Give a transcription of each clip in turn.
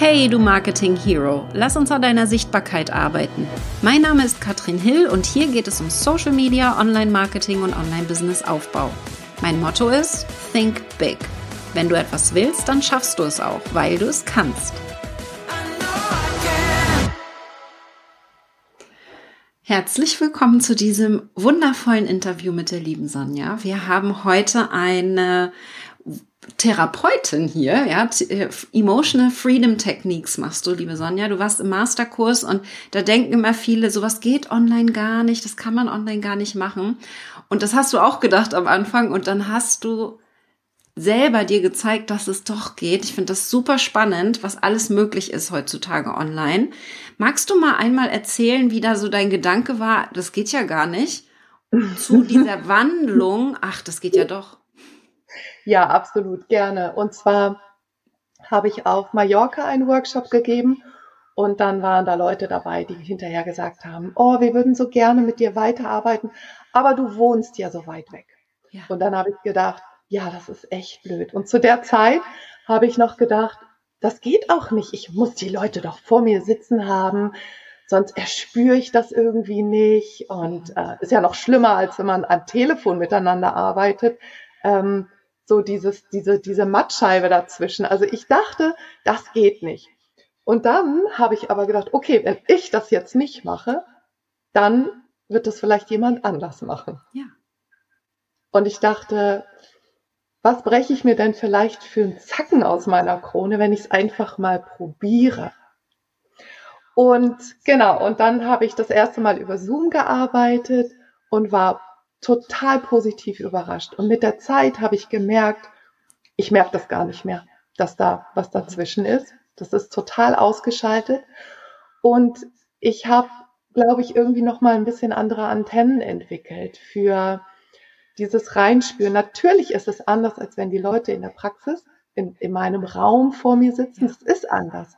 Hey, du Marketing Hero, lass uns an deiner Sichtbarkeit arbeiten. Mein Name ist Katrin Hill und hier geht es um Social Media, Online-Marketing und Online-Business-Aufbau. Mein Motto ist Think Big. Wenn du etwas willst, dann schaffst du es auch, weil du es kannst. Herzlich willkommen zu diesem wundervollen Interview mit der lieben Sonja. Wir haben heute eine Therapeutin hier, ja, äh, Emotional Freedom Techniques machst du, liebe Sonja. Du warst im Masterkurs und da denken immer viele, sowas geht online gar nicht, das kann man online gar nicht machen. Und das hast du auch gedacht am Anfang und dann hast du selber dir gezeigt, dass es doch geht. Ich finde das super spannend, was alles möglich ist heutzutage online. Magst du mal einmal erzählen, wie da so dein Gedanke war, das geht ja gar nicht, zu dieser Wandlung, ach, das geht ja doch. Ja, absolut, gerne. Und zwar habe ich auf Mallorca einen Workshop gegeben und dann waren da Leute dabei, die hinterher gesagt haben, oh, wir würden so gerne mit dir weiterarbeiten, aber du wohnst ja so weit weg. Ja. Und dann habe ich gedacht, ja, das ist echt blöd. Und zu der Zeit habe ich noch gedacht, das geht auch nicht. Ich muss die Leute doch vor mir sitzen haben, sonst erspüre ich das irgendwie nicht. Und äh, ist ja noch schlimmer, als wenn man am Telefon miteinander arbeitet. Ähm, so dieses, diese, diese Mattscheibe dazwischen. Also ich dachte, das geht nicht. Und dann habe ich aber gedacht, okay, wenn ich das jetzt nicht mache, dann wird das vielleicht jemand anders machen. Ja. Und ich dachte, was breche ich mir denn vielleicht für einen Zacken aus meiner Krone, wenn ich es einfach mal probiere? Und genau, und dann habe ich das erste Mal über Zoom gearbeitet und war total positiv überrascht. Und mit der Zeit habe ich gemerkt, ich merke das gar nicht mehr, dass da was dazwischen ist. Das ist total ausgeschaltet. Und ich habe, glaube ich, irgendwie noch mal ein bisschen andere Antennen entwickelt für dieses Reinspüren. Natürlich ist es anders, als wenn die Leute in der Praxis in, in meinem Raum vor mir sitzen. Das ist anders.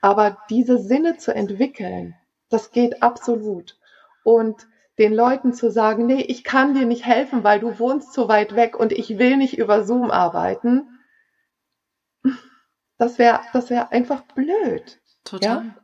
Aber diese Sinne zu entwickeln, das geht absolut. Und den Leuten zu sagen, nee, ich kann dir nicht helfen, weil du wohnst so weit weg und ich will nicht über Zoom arbeiten, das wäre das wäre einfach blöd. Total. Ja?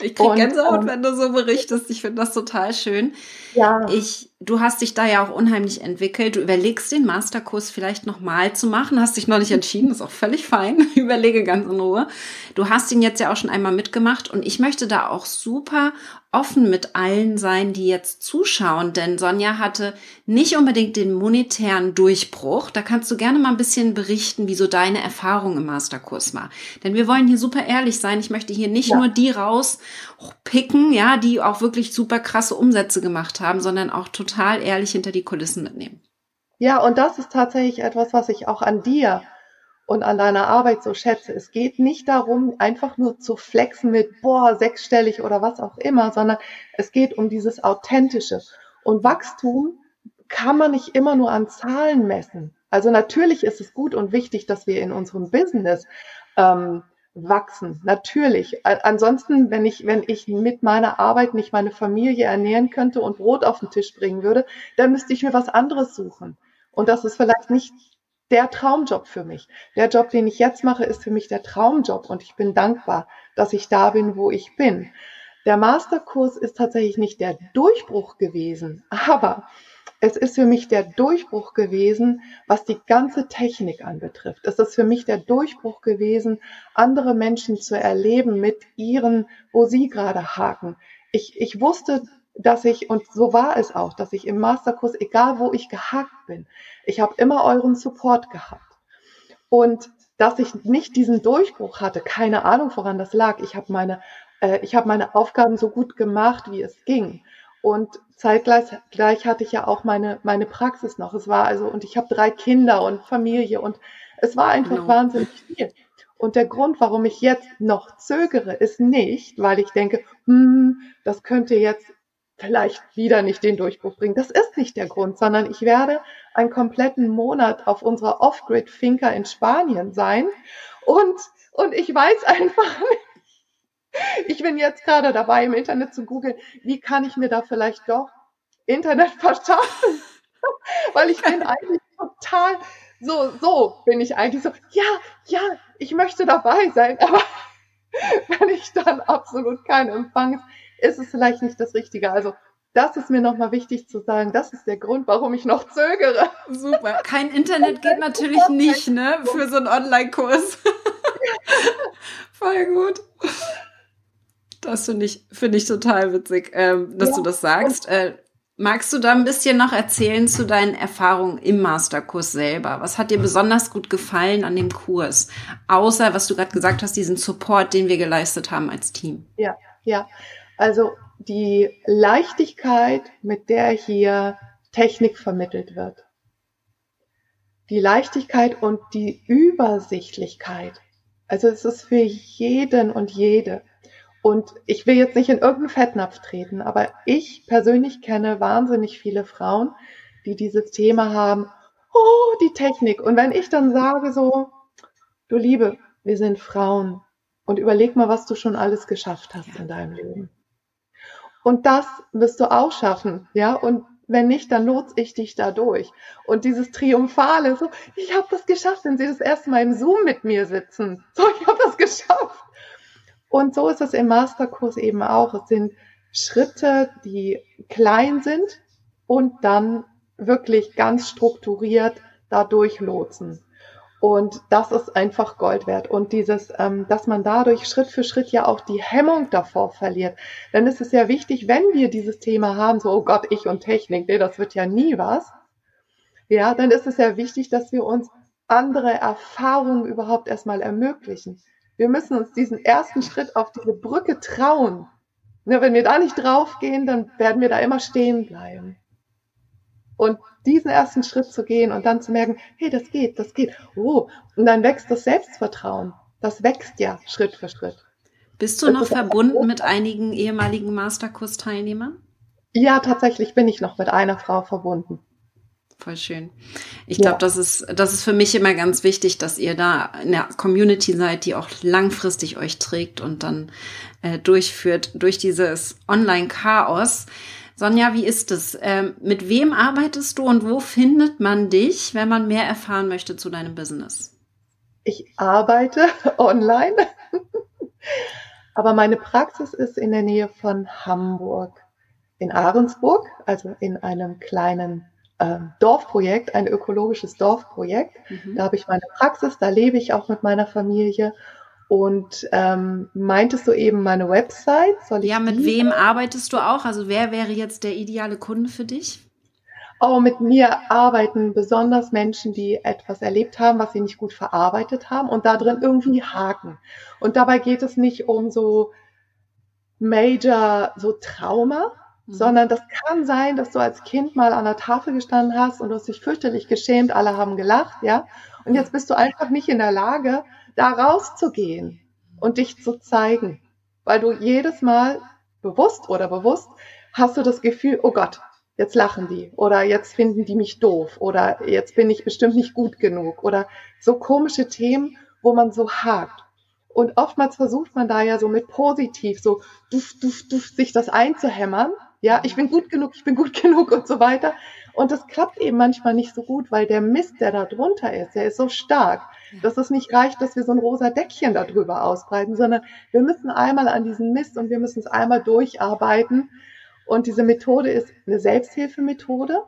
Ich kriege Gänsehaut, ähm, wenn du so berichtest. Ich finde das total schön. Ja. Ich, du hast dich da ja auch unheimlich entwickelt. Du überlegst den Masterkurs vielleicht nochmal zu machen. Hast dich noch nicht entschieden, ist auch völlig fein. Überlege ganz in Ruhe. Du hast ihn jetzt ja auch schon einmal mitgemacht und ich möchte da auch super offen mit allen sein, die jetzt zuschauen, denn Sonja hatte nicht unbedingt den monetären Durchbruch. Da kannst du gerne mal ein bisschen berichten, wie so deine Erfahrung im Masterkurs war. Denn wir wollen hier super ehrlich sein. Ich möchte hier nicht ja. nur die rauspicken, ja, die auch wirklich super krasse Umsätze gemacht haben, sondern auch total ehrlich hinter die Kulissen mitnehmen. Ja, und das ist tatsächlich etwas, was ich auch an dir und an deiner Arbeit so schätze. Es geht nicht darum, einfach nur zu flexen mit, boah, sechsstellig oder was auch immer, sondern es geht um dieses Authentische. Und Wachstum kann man nicht immer nur an Zahlen messen. Also natürlich ist es gut und wichtig, dass wir in unserem Business ähm, wachsen. Natürlich. Ansonsten, wenn ich, wenn ich mit meiner Arbeit nicht meine Familie ernähren könnte und Brot auf den Tisch bringen würde, dann müsste ich mir was anderes suchen. Und das ist vielleicht nicht der Traumjob für mich. Der Job, den ich jetzt mache, ist für mich der Traumjob und ich bin dankbar, dass ich da bin, wo ich bin. Der Masterkurs ist tatsächlich nicht der Durchbruch gewesen, aber es ist für mich der Durchbruch gewesen, was die ganze Technik anbetrifft. Es ist für mich der Durchbruch gewesen, andere Menschen zu erleben mit ihren, wo sie gerade haken. Ich, ich wusste dass ich, und so war es auch, dass ich im Masterkurs, egal wo ich gehakt bin, ich habe immer euren Support gehabt. Und dass ich nicht diesen Durchbruch hatte, keine Ahnung, woran das lag. Ich habe meine, äh, ich habe meine Aufgaben so gut gemacht, wie es ging. Und zeitgleich gleich hatte ich ja auch meine, meine Praxis noch. Es war also, und ich habe drei Kinder und Familie und es war einfach genau. wahnsinnig viel. Und der Grund, warum ich jetzt noch zögere, ist nicht, weil ich denke, hm, das könnte jetzt vielleicht wieder nicht den Durchbruch bringen. Das ist nicht der Grund, sondern ich werde einen kompletten Monat auf unserer Off-Grid-Finca in Spanien sein und, und ich weiß einfach nicht, ich bin jetzt gerade dabei, im Internet zu googeln, wie kann ich mir da vielleicht doch Internet verschaffen? Weil ich bin eigentlich total, so, so bin ich eigentlich so, ja, ja, ich möchte dabei sein, aber wenn ich dann absolut keinen Empfang, ist es vielleicht nicht das Richtige. Also das ist mir nochmal wichtig zu sagen. Das ist der Grund, warum ich noch zögere. Super. Kein Internet geht natürlich nicht, ne? Für so einen Online-Kurs. Voll gut. Das finde ich, finde ich total witzig, ähm, dass ja. du das sagst. Äh, magst du da ein bisschen noch erzählen zu deinen Erfahrungen im Masterkurs selber? Was hat dir besonders gut gefallen an dem Kurs? Außer, was du gerade gesagt hast, diesen Support, den wir geleistet haben als Team. Ja, ja. Also die Leichtigkeit, mit der hier Technik vermittelt wird. Die Leichtigkeit und die Übersichtlichkeit. Also es ist für jeden und jede. Und ich will jetzt nicht in irgendeinen Fettnapf treten, aber ich persönlich kenne wahnsinnig viele Frauen, die dieses Thema haben, oh, die Technik. Und wenn ich dann sage so, du Liebe, wir sind Frauen und überleg mal, was du schon alles geschafft hast in deinem Leben. Und das wirst du auch schaffen, ja. Und wenn nicht, dann lotse ich dich da durch. Und dieses Triumphale, so, ich habe das geschafft, wenn sie das erste Mal im Zoom mit mir sitzen. So, ich habe das geschafft. Und so ist es im Masterkurs eben auch. Es sind Schritte, die klein sind und dann wirklich ganz strukturiert da durchlotsen. Und das ist einfach Gold wert. Und dieses, ähm, dass man dadurch Schritt für Schritt ja auch die Hemmung davor verliert. Denn es ist ja wichtig, wenn wir dieses Thema haben, so, oh Gott, ich und Technik, nee, das wird ja nie was. Ja, dann ist es ja wichtig, dass wir uns andere Erfahrungen überhaupt erstmal ermöglichen. Wir müssen uns diesen ersten Schritt auf diese Brücke trauen. Ne, wenn wir da nicht draufgehen, dann werden wir da immer stehen bleiben. Und diesen ersten Schritt zu gehen und dann zu merken, hey, das geht, das geht. Oh, und dann wächst das Selbstvertrauen. Das wächst ja Schritt für Schritt. Bist du noch verbunden mit einigen ehemaligen Masterkurs-Teilnehmern? Ja, tatsächlich bin ich noch mit einer Frau verbunden. Voll schön. Ich glaube, ja. das ist, das ist für mich immer ganz wichtig, dass ihr da in der Community seid, die auch langfristig euch trägt und dann äh, durchführt durch dieses Online-Chaos. Sonja, wie ist es? Ähm, mit wem arbeitest du und wo findet man dich, wenn man mehr erfahren möchte zu deinem Business? Ich arbeite online, aber meine Praxis ist in der Nähe von Hamburg, in Ahrensburg, also in einem kleinen Dorfprojekt, ein ökologisches Dorfprojekt. Mhm. Da habe ich meine Praxis, da lebe ich auch mit meiner Familie und ähm, meintest du eben meine Website? Ja, mit wem arbeitest du auch? Also wer wäre jetzt der ideale Kunde für dich? Oh, mit mir arbeiten besonders Menschen, die etwas erlebt haben, was sie nicht gut verarbeitet haben und da drin irgendwie haken. Und dabei geht es nicht um so Major, so Trauma, mhm. sondern das kann sein, dass du als Kind mal an der Tafel gestanden hast und du hast dich fürchterlich geschämt, alle haben gelacht, ja. Und jetzt bist du einfach nicht in der Lage, da rauszugehen und dich zu zeigen. Weil du jedes Mal bewusst oder bewusst hast du das Gefühl, oh Gott, jetzt lachen die oder jetzt finden die mich doof oder jetzt bin ich bestimmt nicht gut genug oder so komische Themen, wo man so hakt. Und oftmals versucht man da ja so mit positiv, so duff, duff, duff, sich das einzuhämmern. Ja, ich bin gut genug, ich bin gut genug und so weiter. Und das klappt eben manchmal nicht so gut, weil der Mist, der da drunter ist, der ist so stark, dass es nicht reicht, dass wir so ein rosa Deckchen darüber ausbreiten, sondern wir müssen einmal an diesen Mist und wir müssen es einmal durcharbeiten. Und diese Methode ist eine Selbsthilfemethode.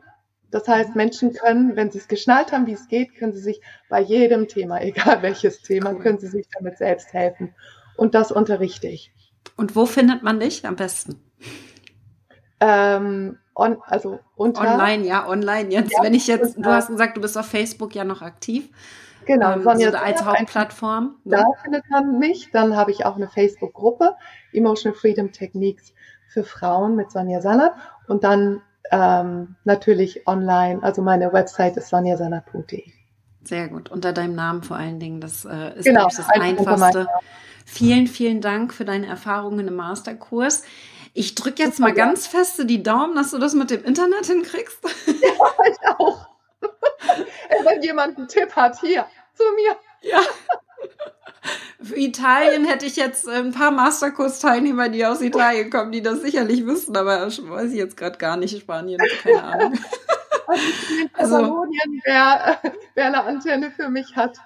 Das heißt, Menschen können, wenn sie es geschnallt haben, wie es geht, können sie sich bei jedem Thema, egal welches Thema, können sie sich damit selbst helfen. Und das unterrichte ich. Und wo findet man dich am besten? Ähm, on, also unter, online, ja, online jetzt. Ja, wenn ich jetzt, du hast gesagt, du bist auf Facebook ja noch aktiv. Genau, ähm, Sonja so als Hauptplattform. Ne? Da findet man mich. Dann habe ich auch eine Facebook-Gruppe, Emotional Freedom Techniques für Frauen mit Sonja Sannert. Und dann ähm, natürlich online, also meine Website ist sonjasannert.de. Sehr gut. Unter deinem Namen vor allen Dingen. Das äh, ist genau, das Einfachste. Vielen, vielen Dank für deine Erfahrungen im Masterkurs. Ich drücke jetzt mal ganz feste die Daumen, dass du das mit dem Internet hinkriegst. Ja, ich auch. Wenn jemand einen Tipp hat, hier, zu mir. Ja. Für Italien hätte ich jetzt ein paar Masterkurs-Teilnehmer, die aus Italien kommen, die das sicherlich wissen, aber weiß ich jetzt gerade gar nicht. Spanien, keine Ahnung. Also, wer, wer eine Antenne für mich hat.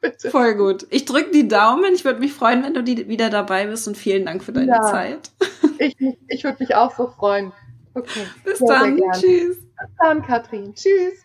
Bitte. Voll gut. Ich drücke die Daumen. Ich würde mich freuen, wenn du die, wieder dabei bist und vielen Dank für deine ja. Zeit. Ich, ich würde mich auch so freuen. Okay. Bis sehr, dann. Sehr Tschüss. Bis dann, Katrin. Tschüss.